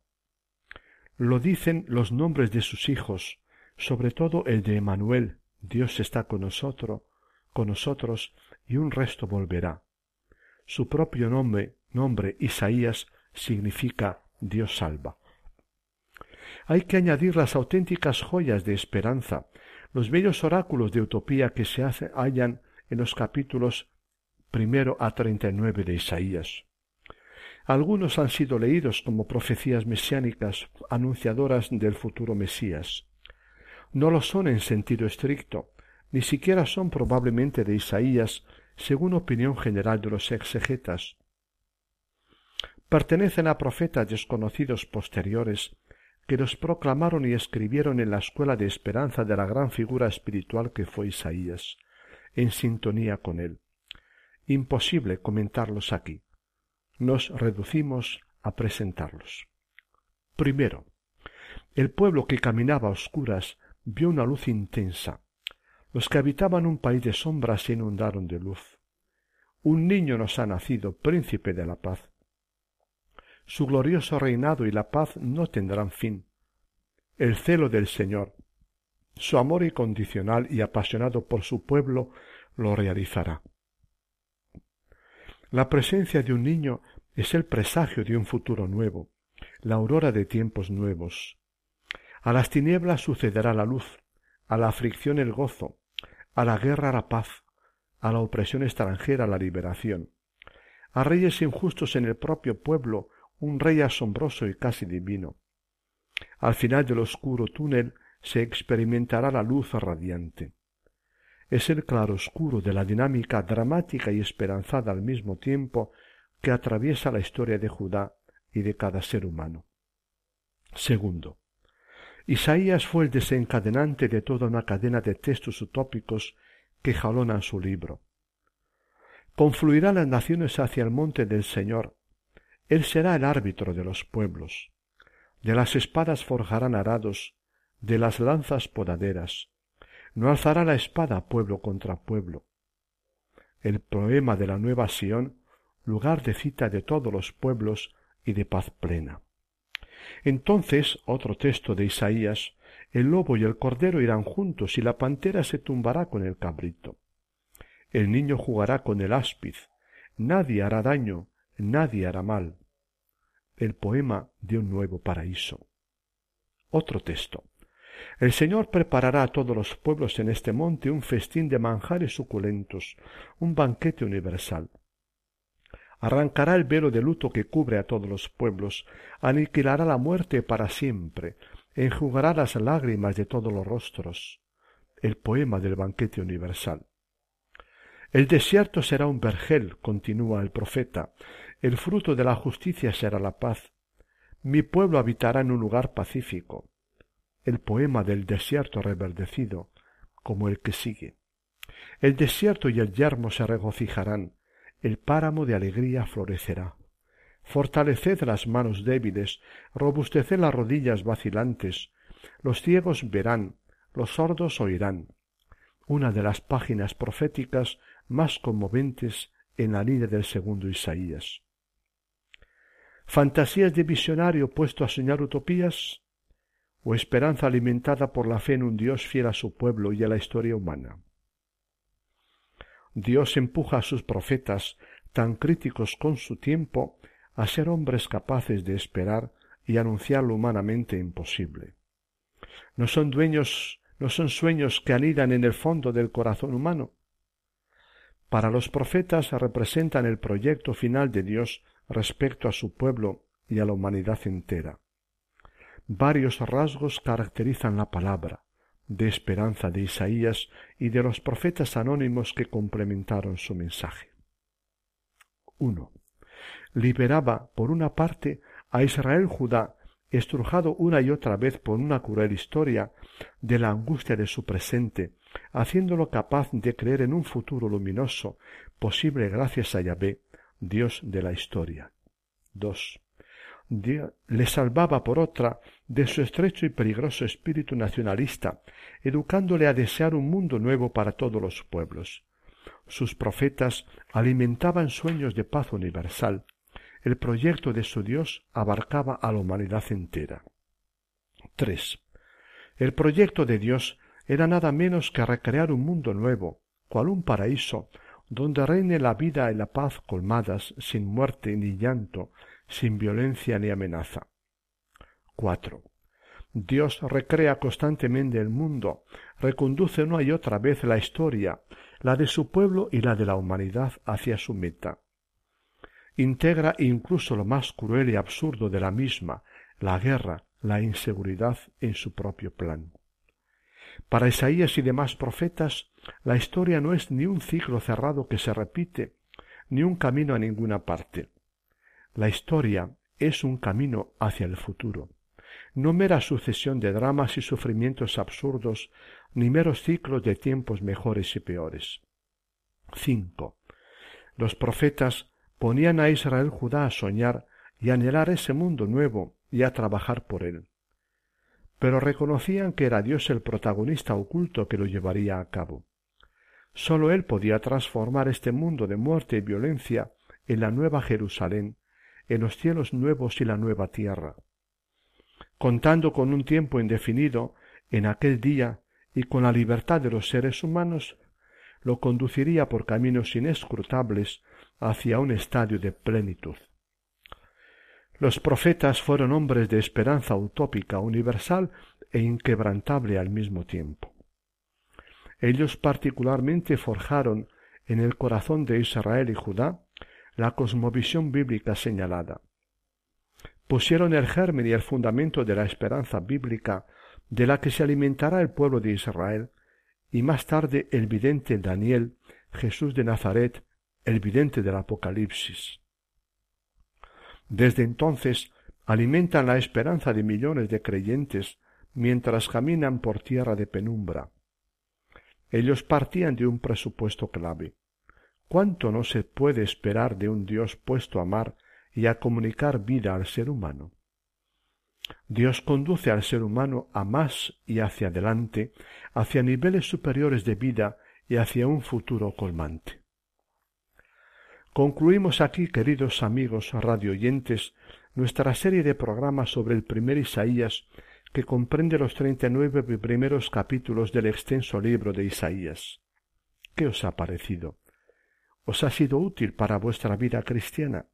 Speaker 4: Lo dicen los nombres de sus hijos, sobre todo el de Emanuel, Dios está con nosotros, con nosotros y un resto volverá. Su propio nombre, nombre Isaías, significa Dios salva. Hay que añadir las auténticas joyas de esperanza, los bellos oráculos de utopía que se hallan en los capítulos primero a treinta y nueve de Isaías. Algunos han sido leídos como profecías mesiánicas anunciadoras del futuro Mesías. No lo son en sentido estricto, ni siquiera son probablemente de Isaías, según opinión general de los exegetas. Pertenecen a profetas desconocidos posteriores que los proclamaron y escribieron en la escuela de esperanza de la gran figura espiritual que fue Isaías, en sintonía con él. Imposible comentarlos aquí. Nos reducimos a presentarlos. Primero, el pueblo que caminaba a oscuras vio una luz intensa. Los que habitaban un país de sombras se inundaron de luz. Un niño nos ha nacido, príncipe de la paz. Su glorioso reinado y la paz no tendrán fin. El celo del Señor, su amor incondicional y apasionado por su pueblo, lo realizará. La presencia de un niño es el presagio de un futuro nuevo, la aurora de tiempos nuevos. A las tinieblas sucederá la luz, a la aflicción el gozo, a la guerra la paz, a la opresión extranjera la liberación. A reyes injustos en el propio pueblo un rey asombroso y casi divino. Al final del oscuro túnel se experimentará la luz radiante. Es el claroscuro de la dinámica dramática y esperanzada al mismo tiempo que atraviesa la historia de Judá y de cada ser humano. Segundo, Isaías fue el desencadenante de toda una cadena de textos utópicos que jalonan su libro. Confluirán las naciones hacia el monte del Señor, él será el árbitro de los pueblos. De las espadas forjarán arados, de las lanzas podaderas. No alzará la espada pueblo contra pueblo. El poema de la nueva Sión, lugar de cita de todos los pueblos y de paz plena. Entonces, otro texto de Isaías, el lobo y el cordero irán juntos y la pantera se tumbará con el cabrito. El niño jugará con el áspiz, nadie hará daño, nadie hará mal. El poema de un nuevo paraíso. Otro texto. El Señor preparará a todos los pueblos en este monte un festín de manjares suculentos, un banquete universal. Arrancará el velo de luto que cubre a todos los pueblos, aniquilará la muerte para siempre, enjugará las lágrimas de todos los rostros. El poema del banquete universal. El desierto será un vergel, continúa el profeta, el fruto de la justicia será la paz. Mi pueblo habitará en un lugar pacífico. El poema del desierto reverdecido, como el que sigue. El desierto y el yermo se regocijarán, el páramo de alegría florecerá. Fortaleced las manos débiles, robusteced las rodillas vacilantes, los ciegos verán, los sordos oirán. Una de las páginas proféticas más conmoventes en la línea del segundo Isaías. ¿Fantasías de visionario puesto a soñar utopías? ¿O esperanza alimentada por la fe en un Dios fiel a su pueblo y a la historia humana? Dios empuja a sus profetas, tan críticos con su tiempo, a ser hombres capaces de esperar y anunciar lo humanamente imposible. No son dueños, no son sueños que anidan en el fondo del corazón humano, para los profetas representan el proyecto final de Dios respecto a su pueblo y a la humanidad entera. Varios rasgos caracterizan la palabra de esperanza de Isaías y de los profetas anónimos que complementaron su mensaje. 1. Liberaba, por una parte, a Israel Judá, estrujado una y otra vez por una cruel historia de la angustia de su presente haciéndolo capaz de creer en un futuro luminoso, posible gracias a Yahvé, Dios de la historia. 2. Le salvaba por otra de su estrecho y peligroso espíritu nacionalista, educándole a desear un mundo nuevo para todos los pueblos. Sus profetas alimentaban sueños de paz universal. El proyecto de su Dios abarcaba a la humanidad entera. 3. El proyecto de Dios era nada menos que recrear un mundo nuevo, cual un paraíso, donde reine la vida y la paz colmadas, sin muerte ni llanto, sin violencia ni amenaza. 4. Dios recrea constantemente el mundo, reconduce una y otra vez la historia, la de su pueblo y la de la humanidad hacia su meta. Integra incluso lo más cruel y absurdo de la misma, la guerra, la inseguridad en su propio plan. Para Isaías y demás profetas, la historia no es ni un ciclo cerrado que se repite, ni un camino a ninguna parte. La historia es un camino hacia el futuro, no mera sucesión de dramas y sufrimientos absurdos, ni meros ciclos de tiempos mejores y peores. 5. Los profetas ponían a Israel Judá a soñar y anhelar ese mundo nuevo y a trabajar por él. Pero reconocían que era Dios el protagonista oculto que lo llevaría a cabo. Sólo Él podía transformar este mundo de muerte y violencia en la nueva Jerusalén, en los cielos nuevos y la nueva tierra. Contando con un tiempo indefinido, en aquel día y con la libertad de los seres humanos, lo conduciría por caminos inescrutables hacia un estadio de plenitud. Los profetas fueron hombres de esperanza utópica, universal e inquebrantable al mismo tiempo. Ellos particularmente forjaron en el corazón de Israel y Judá la cosmovisión bíblica señalada. Pusieron el germen y el fundamento de la esperanza bíblica de la que se alimentará el pueblo de Israel, y más tarde el vidente Daniel, Jesús de Nazaret, el vidente del Apocalipsis. Desde entonces alimentan la esperanza de millones de creyentes mientras caminan por tierra de penumbra. Ellos partían de un presupuesto clave. ¿Cuánto no se puede esperar de un Dios puesto a amar y a comunicar vida al ser humano? Dios conduce al ser humano a más y hacia adelante, hacia niveles superiores de vida y hacia un futuro colmante. Concluimos aquí, queridos amigos radioyentes, nuestra serie de programas sobre el primer Isaías que comprende los treinta y nueve primeros capítulos del extenso libro de Isaías. ¿Qué os ha parecido? ¿Os ha sido útil para vuestra vida cristiana?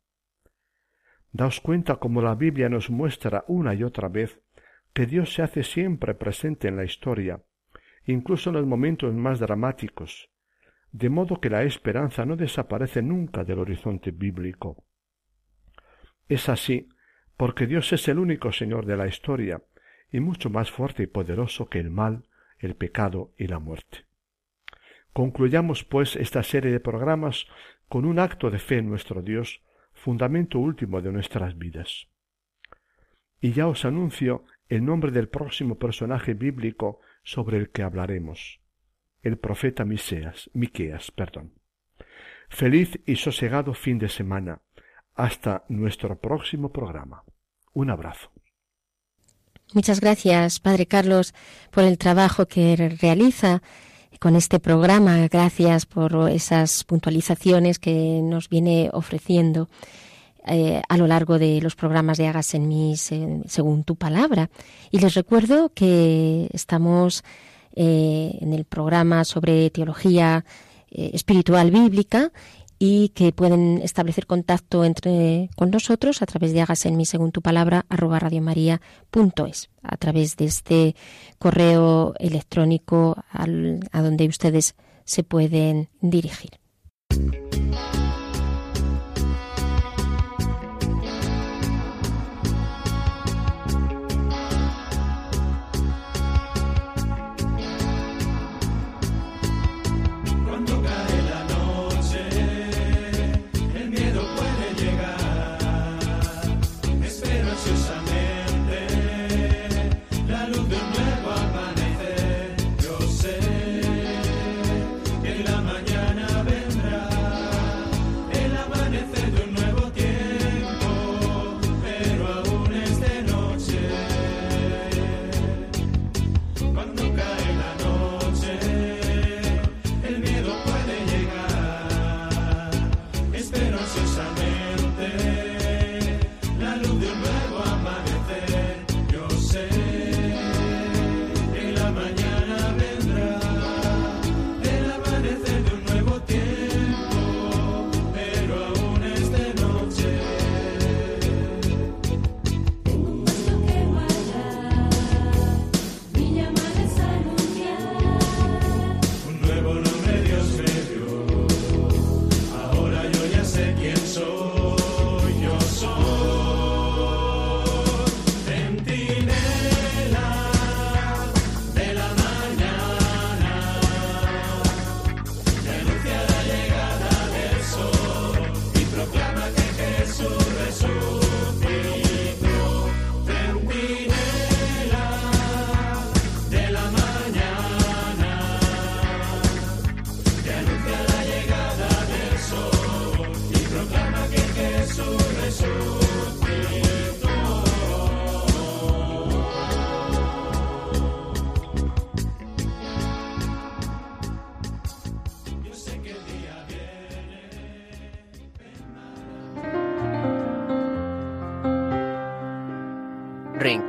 Speaker 4: Daos cuenta como la Biblia nos muestra una y otra vez que Dios se hace siempre presente en la historia, incluso en los momentos más dramáticos, de modo que la esperanza no desaparece nunca del horizonte bíblico. Es así porque Dios es el único Señor de la historia y mucho más fuerte y poderoso que el mal, el pecado y la muerte. Concluyamos, pues, esta serie de programas con un acto de fe en nuestro Dios, fundamento último de nuestras vidas. Y ya os anuncio el nombre del próximo personaje bíblico sobre el que hablaremos el profeta Miseas, Miqueas, perdón. Feliz y sosegado fin de semana. Hasta nuestro próximo programa. Un abrazo.
Speaker 1: Muchas gracias, Padre Carlos, por el trabajo que realiza con este programa. Gracias por esas puntualizaciones que nos viene ofreciendo eh, a lo largo de los programas de Hagas en mí según tu palabra. Y les recuerdo que estamos eh, en el programa sobre teología eh, espiritual bíblica y que pueden establecer contacto entre con nosotros a través de hagas en mí según tu palabra arroba radiomaria.es a través de este correo electrónico a donde ustedes se pueden dirigir.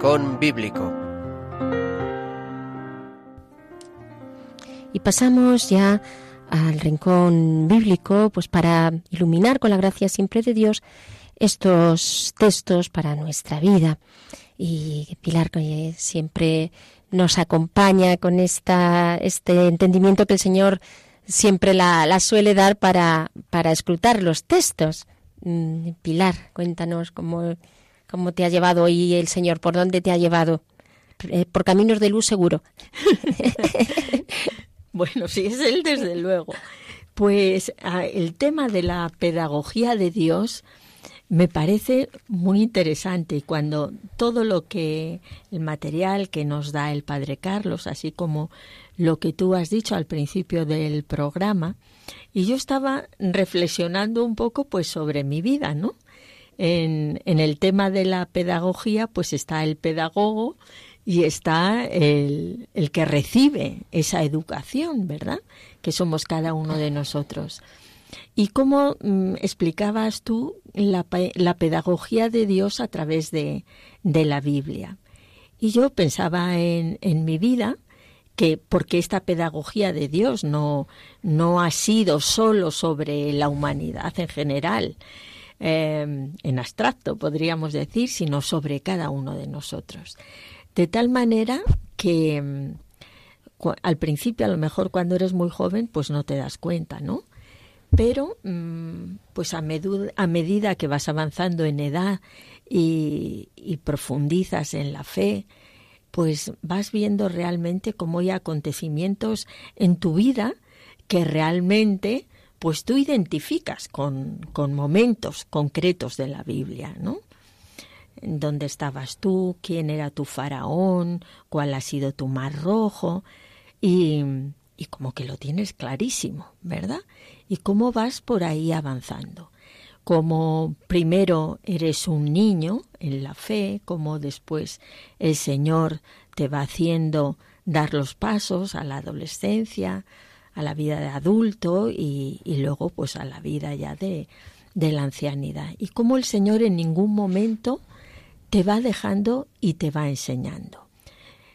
Speaker 3: Rincón Bíblico.
Speaker 1: Y pasamos ya al rincón bíblico, pues para iluminar con la gracia siempre de Dios estos textos para nuestra vida. Y Pilar que siempre nos acompaña con esta, este entendimiento que el Señor siempre la, la suele dar para, para escrutar los textos. Mm, Pilar, cuéntanos cómo, cómo te ha llevado hoy el Señor, por dónde te ha llevado. Eh, por caminos de luz seguro.
Speaker 2: Bueno, sí, es él desde luego. Pues ah, el tema de la pedagogía de Dios me parece muy interesante y cuando todo lo que el material que nos da el Padre Carlos, así como lo que tú has dicho al principio del programa, y yo estaba reflexionando un poco pues sobre mi vida, ¿no? En, el tema de la pedagogía pues está el pedagogo y está el, el, que recibe esa educación, ¿verdad? Que somos cada uno de nosotros. ¿Y cómo mm, explicabas tú la, la, pedagogía de Dios a través de, de la Biblia? Y yo pensaba en, en, mi vida que porque esta pedagogía de Dios no, no ha sido solo sobre la humanidad en general, eh, en abstracto podríamos decir, sino sobre cada uno de nosotros. De tal manera que mm, al principio, a lo mejor cuando eres muy joven, pues no te das cuenta, ¿no? Pero, mm, pues a, a medida que vas avanzando en edad y profundizas en la fe, pues vas viendo realmente cómo hay acontecimientos en tu vida que realmente pues tú identificas con, con momentos concretos de la Biblia, ¿no? dónde estabas tú, quién era tu faraón, cuál ha sido tu mar rojo, y, y como que lo tienes clarísimo, ¿verdad? Y cómo vas por ahí avanzando. Como primero eres un niño en la fe, como después el Señor te va haciendo dar los pasos a la adolescencia, a la vida de adulto y, y luego pues a la vida ya de, de la ancianidad. Y como el Señor en ningún momento te va dejando y te va enseñando.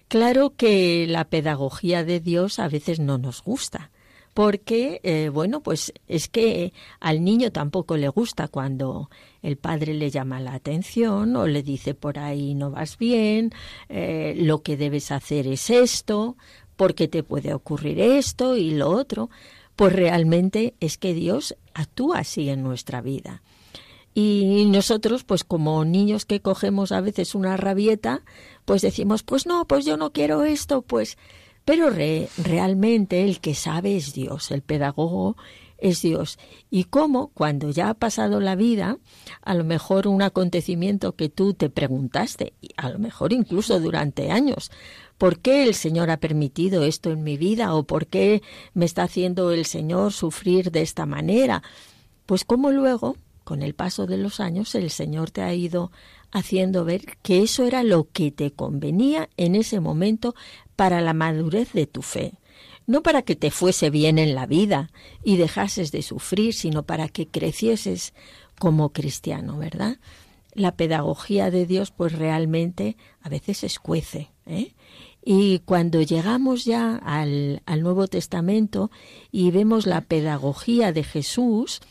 Speaker 2: Claro que la pedagogía de Dios a veces no nos gusta, porque, eh, bueno, pues es que al niño tampoco le gusta cuando el padre le llama la atención o le dice por ahí no vas bien, eh, lo que debes hacer es esto, porque te puede ocurrir esto y lo otro. Pues realmente es que Dios actúa así en nuestra vida. Y nosotros, pues como niños que cogemos a veces una rabieta, pues decimos, pues no, pues yo no quiero esto, pues... Pero realmente el que sabe es Dios, el pedagogo es Dios. Y cómo cuando ya ha pasado la vida, a lo mejor un acontecimiento que tú te preguntaste, a lo mejor incluso durante años, ¿por qué el Señor ha permitido esto en mi vida? ¿O por qué me está haciendo el Señor sufrir de esta manera? Pues como luego con el paso de los años el Señor te ha ido haciendo ver que eso era lo que te convenía en ese momento para la madurez de tu fe. No para que te fuese bien en la vida y dejases de sufrir, sino para que crecieses como cristiano, ¿verdad? La pedagogía de Dios pues realmente a veces escuece. ¿eh? Y cuando llegamos ya al, Nuevo Testamento y vemos la pedagogía de Jesús,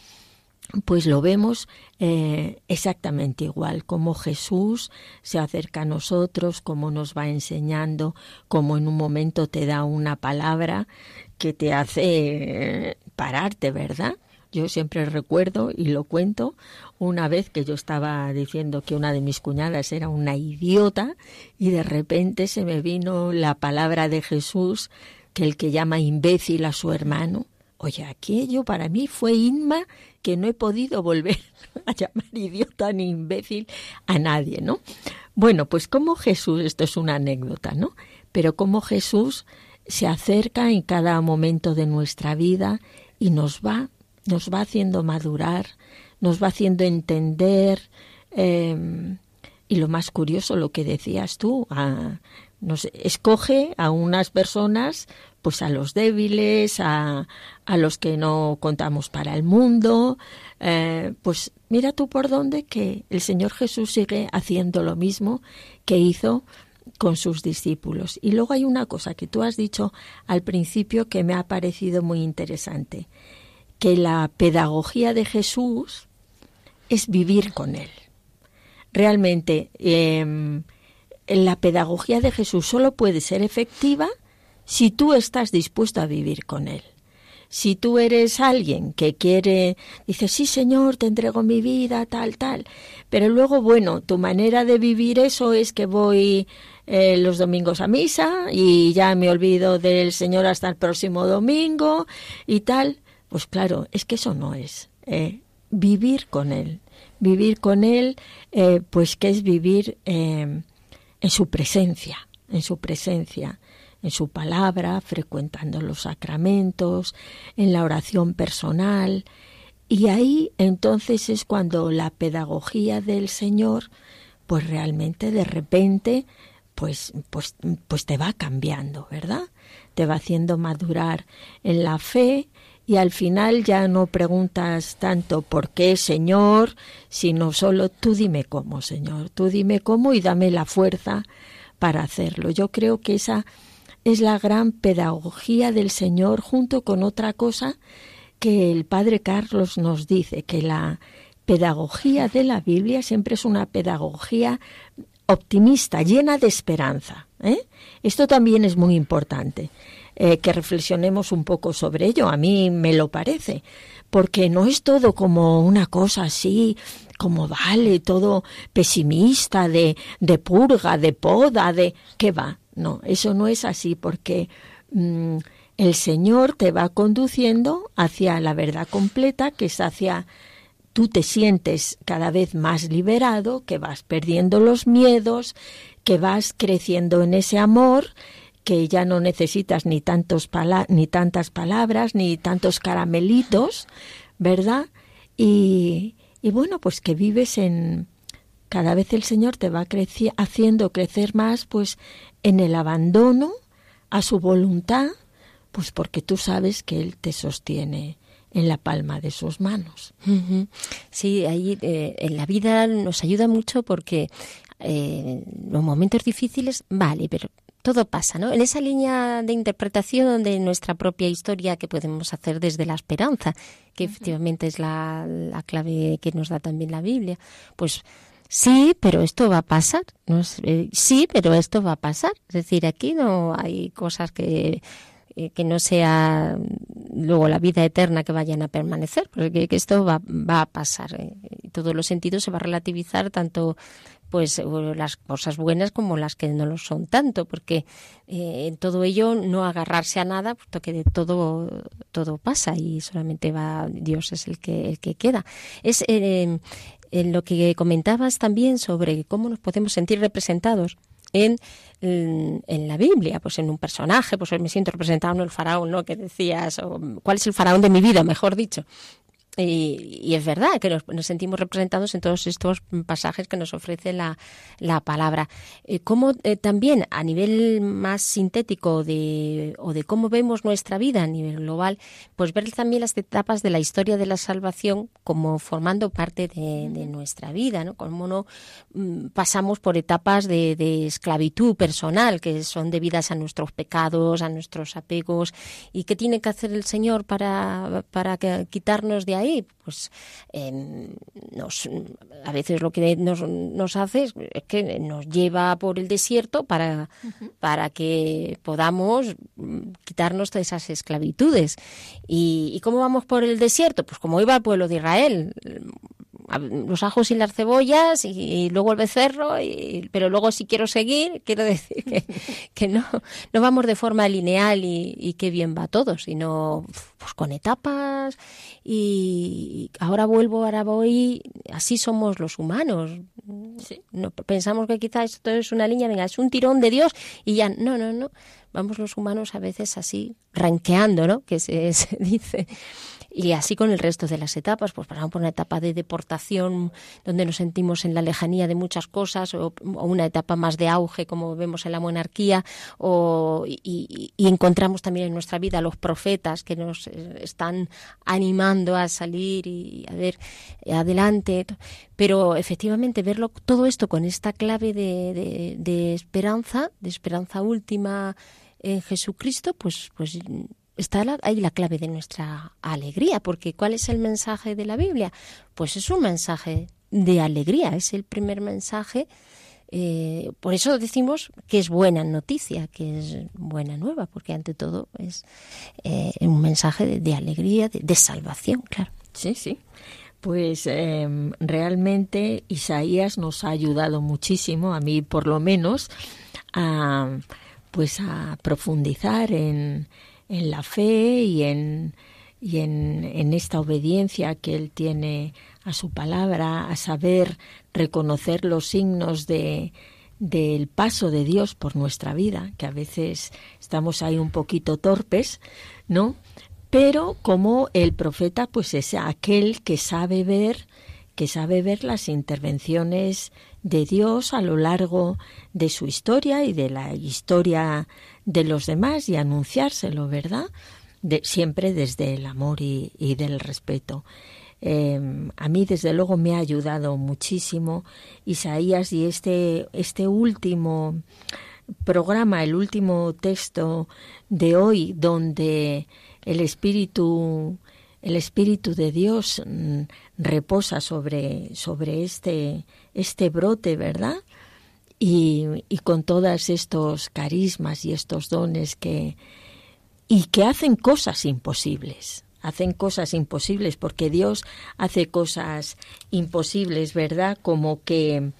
Speaker 2: pues lo vemos eh, exactamente igual, como Jesús se acerca a nosotros, como nos va enseñando, como en un momento te da una palabra que te hace eh, pararte, ¿verdad? Yo siempre recuerdo y lo cuento una vez que yo estaba diciendo que una de mis cuñadas era una idiota y de repente se me vino la palabra de Jesús que el que llama imbécil a su hermano. Oye, aquello para mí fue Inma que no he podido volver a llamar idiota ni imbécil a nadie, ¿no? Bueno, pues como Jesús, esto es una anécdota, ¿no? Pero como Jesús se acerca en cada momento de nuestra vida y nos va, nos va haciendo madurar, nos va haciendo entender em, y lo más curioso, lo que decías tú, nos escoge a unas personas, pues a los débiles, a, a los que no contamos para el mundo, eh, pues mira tú por dónde que el Señor Jesús sigue haciendo lo mismo que hizo con sus discípulos. Y luego hay una cosa que tú has dicho al principio que me ha parecido muy interesante, que la pedagogía de Jesús es vivir con Él. Realmente, eh, la pedagogía de Jesús solo puede ser efectiva si tú estás dispuesto a vivir con Él. Si tú eres alguien que quiere, dice, sí Señor, te entrego mi vida, tal, tal, pero luego, bueno, tu manera de vivir eso es que voy eh, los domingos a misa y ya me olvido del Señor hasta el próximo domingo y tal, pues claro, es que eso no es. Eh, vivir con Él, vivir con Él, eh, pues que es vivir en su presencia, en su presencia en su palabra, frecuentando los sacramentos, en la oración personal. Y ahí entonces es cuando la pedagogía del Señor, pues realmente de repente, pues, pues, pues te va cambiando, ¿verdad? Te va haciendo madurar en la fe y al final ya no preguntas tanto por qué, Señor, sino solo tú dime cómo, Señor, tú dime cómo y dame la fuerza para hacerlo. Yo creo que esa es la gran pedagogía del Señor junto con otra cosa que el Padre Carlos nos dice, que la pedagogía de la Biblia siempre es una pedagogía optimista, llena de esperanza. ¿eh? Esto también es muy importante, eh, que reflexionemos un poco sobre ello. A mí me lo parece, porque no es todo como una cosa así, como vale, todo pesimista, de, de purga, de poda, de... ¿Qué va? No, eso no es así porque mm, el Señor te va conduciendo hacia la verdad completa, que es hacia tú te sientes cada vez más liberado, que vas perdiendo los miedos, que vas creciendo en ese amor, que ya no necesitas ni tantos ni tantas palabras, ni tantos caramelitos, ¿verdad? Y, y bueno, pues que vives en cada vez el Señor te va haciendo crecer más, pues en el abandono a su voluntad, pues porque tú sabes que Él te sostiene en la palma de sus manos.
Speaker 1: Sí, ahí eh, en la vida nos ayuda mucho porque eh, los momentos difíciles, vale, pero todo pasa, ¿no? En esa línea de interpretación de nuestra propia historia que podemos hacer desde la esperanza, que efectivamente es la, la clave que nos da también la Biblia, pues Sí, pero esto va a pasar. ¿no? Eh, sí, pero esto va a pasar. Es decir, aquí no hay cosas que, eh, que no sea luego la vida eterna que vayan a permanecer, porque que esto va, va a pasar. Eh, todos los sentidos se va a relativizar tanto pues las cosas buenas como las que no lo son tanto, porque en todo ello no agarrarse a nada, puesto que de todo todo pasa y solamente va Dios es el que el que queda. Es en lo que comentabas también sobre cómo nos podemos sentir representados en, en, la Biblia, pues en un personaje, pues me siento representado en el faraón, ¿no? Que decías, o, ¿cuál es el faraón de mi vida, mejor dicho? Y, es verdad que nos, sentimos representados en todos estos pasajes que nos ofrece la, la palabra. Eh, como eh, también a nivel más sintético de, o de cómo vemos nuestra vida a nivel global, pues ver también las etapas de la historia de la salvación como formando parte de, nuestra vida, ¿no? Cómo no mm, pasamos por etapas de, de, esclavitud personal que son debidas a nuestros pecados, a nuestros apegos y qué tiene que hacer el Señor para, para quitarnos de ahí pues em, nos, a veces lo que nos, nos, hace es que nos lleva por el desierto para, para que podamos mm, quitarnos de esas esclavitudes. ¿Y, ¿Y cómo vamos por el desierto? Pues como iba el pueblo de Israel, los ajos y las cebollas y, luego el becerro, y, pero luego si quiero seguir, quiero decir que, no, no vamos de forma lineal y, y qué bien va todo, sino pues con etapas y ahora vuelvo, ahora voy, así somos los humanos. No, pensamos que quizás esto es una línea, venga, es un tirón de Dios y ya, no, no, no, vamos los humanos a veces así, ranqueando, ¿no? Que se, se dice. Y así con el resto de las etapas, pues pasamos por una etapa de deportación donde nos sentimos en la lejanía de muchas cosas, o, una etapa más de auge como vemos en la monarquía, o, y, encontramos también en nuestra vida los profetas que nos eh, están animando a salir y a ver adelante. Pero efectivamente verlo todo esto con esta clave de, de esperanza, de esperanza última en Jesucristo, pues, pues está ahí la clave de nuestra alegría, porque ¿cuál es el mensaje de la Biblia? Pues es un mensaje de alegría, es el primer mensaje. Eh, por eso decimos que es buena noticia, que es buena nueva, porque ante todo es eh, un mensaje de, alegría, de, salvación, claro.
Speaker 2: Sí, sí. Pues em, realmente Isaías nos ha ayudado muchísimo, a mí por lo menos, a, pues a profundizar en, en la fe y en, y en, en, esta obediencia que Él tiene a su palabra, a saber reconocer los signos de del paso de Dios por nuestra vida, que a veces estamos ahí un poquito torpes, ¿no? Pero como el profeta, pues es aquel que sabe ver, que sabe ver las intervenciones de Dios a lo largo de su historia y de la historia de los demás y anunciárselo, ¿verdad? Siempre desde el amor y, del respeto. Em, a mí desde luego me ha ayudado muchísimo Isaías y este, este último programa, el último texto de hoy donde el espíritu el espíritu de Dios mm, reposa sobre sobre este este brote, ¿verdad? y, con todos estos carismas y estos dones que y que hacen cosas imposibles hacen cosas imposibles porque Dios hace cosas imposibles verdad como que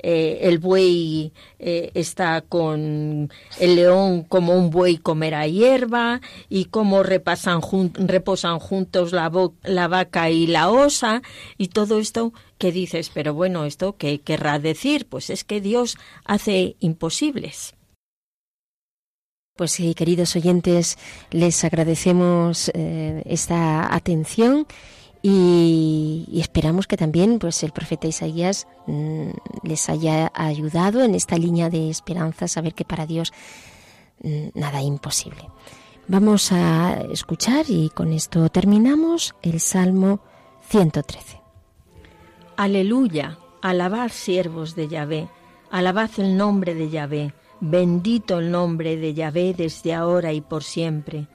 Speaker 2: eh, el buey eh, está con el león como un buey comerá hierba y cómo repasan reposan juntos la, la vaca y la osa y todo esto que dices, pero bueno, ¿esto qué querrá decir? Pues es que Dios hace imposibles.
Speaker 1: Pues sí, queridos oyentes, les agradecemos eh, esta atención y, esperamos que también pues el profeta Isaías mm, les haya ayudado en esta línea de esperanza, saber que para Dios mm, nada imposible. Vamos a escuchar y con esto terminamos el Salmo 113.
Speaker 2: Aleluya, alabad siervos de Yahvé, alabad el nombre de Yahvé, bendito el nombre de Yahvé desde ahora y por siempre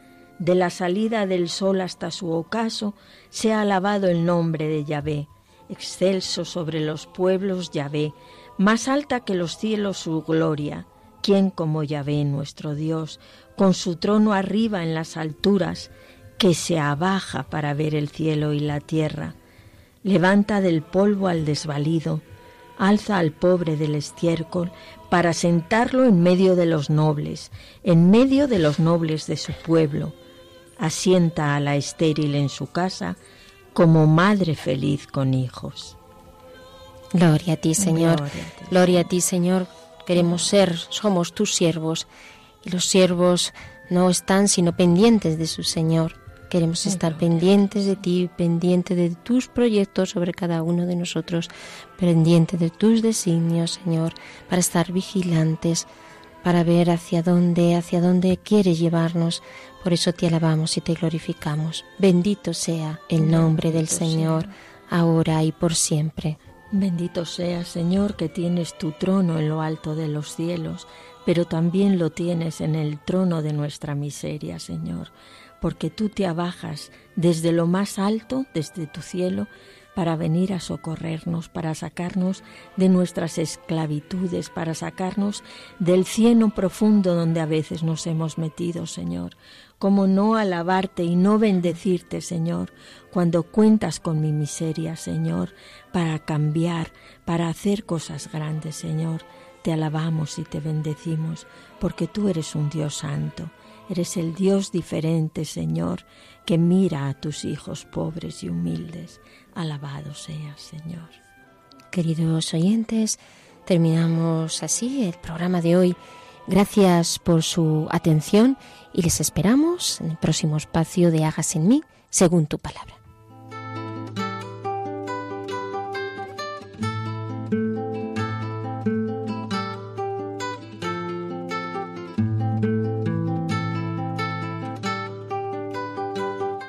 Speaker 2: de la salida del sol hasta su ocaso, sea alabado el nombre de Yahvé, excelso sobre los pueblos Yahvé, más alta que los cielos su gloria. ¿Quién como Yahvé nuestro Dios, con su trono arriba en las alturas, que se abaja para ver el cielo y la tierra? Levanta del polvo al desvalido, alza al pobre del estiércol, para sentarlo en medio de los nobles, en medio de los nobles de su pueblo asienta a la estéril en su casa como madre feliz con hijos.
Speaker 1: Gloria a ti, Señor. Gloria a ti, Señor. Queremos ser, somos tus siervos. Y los siervos no están sino pendientes de su Señor. Queremos estar pendientes de ti, pendientes de tus proyectos sobre cada uno de nosotros, pendientes de tus designios, Señor, para estar vigilantes, para ver hacia dónde, hacia dónde quieres llevarnos, por eso te alabamos y te glorificamos. Bendito sea el nombre del Señor, ahora y por siempre.
Speaker 2: Bendito sea, Señor, que tienes tu trono en lo alto de los cielos, pero también lo tienes en el trono de nuestra miseria, Señor, porque tú te abajas desde lo más alto, desde tu cielo, para venir a socorrernos, para sacarnos de nuestras esclavitudes, para sacarnos del cieno profundo donde a veces nos hemos metido, Señor. ¿Cómo no alabarte y no bendecirte, Señor, cuando cuentas con mi miseria, Señor, para cambiar, para hacer cosas grandes, Señor? Te alabamos y te bendecimos, porque tú eres un Dios santo, eres el Dios diferente, Señor, que mira a tus hijos pobres y humildes. Alabado seas, Señor.
Speaker 1: Queridos oyentes, terminamos así el programa de hoy. Gracias por su atención y les esperamos en el próximo espacio de Hagas en mí según tu palabra.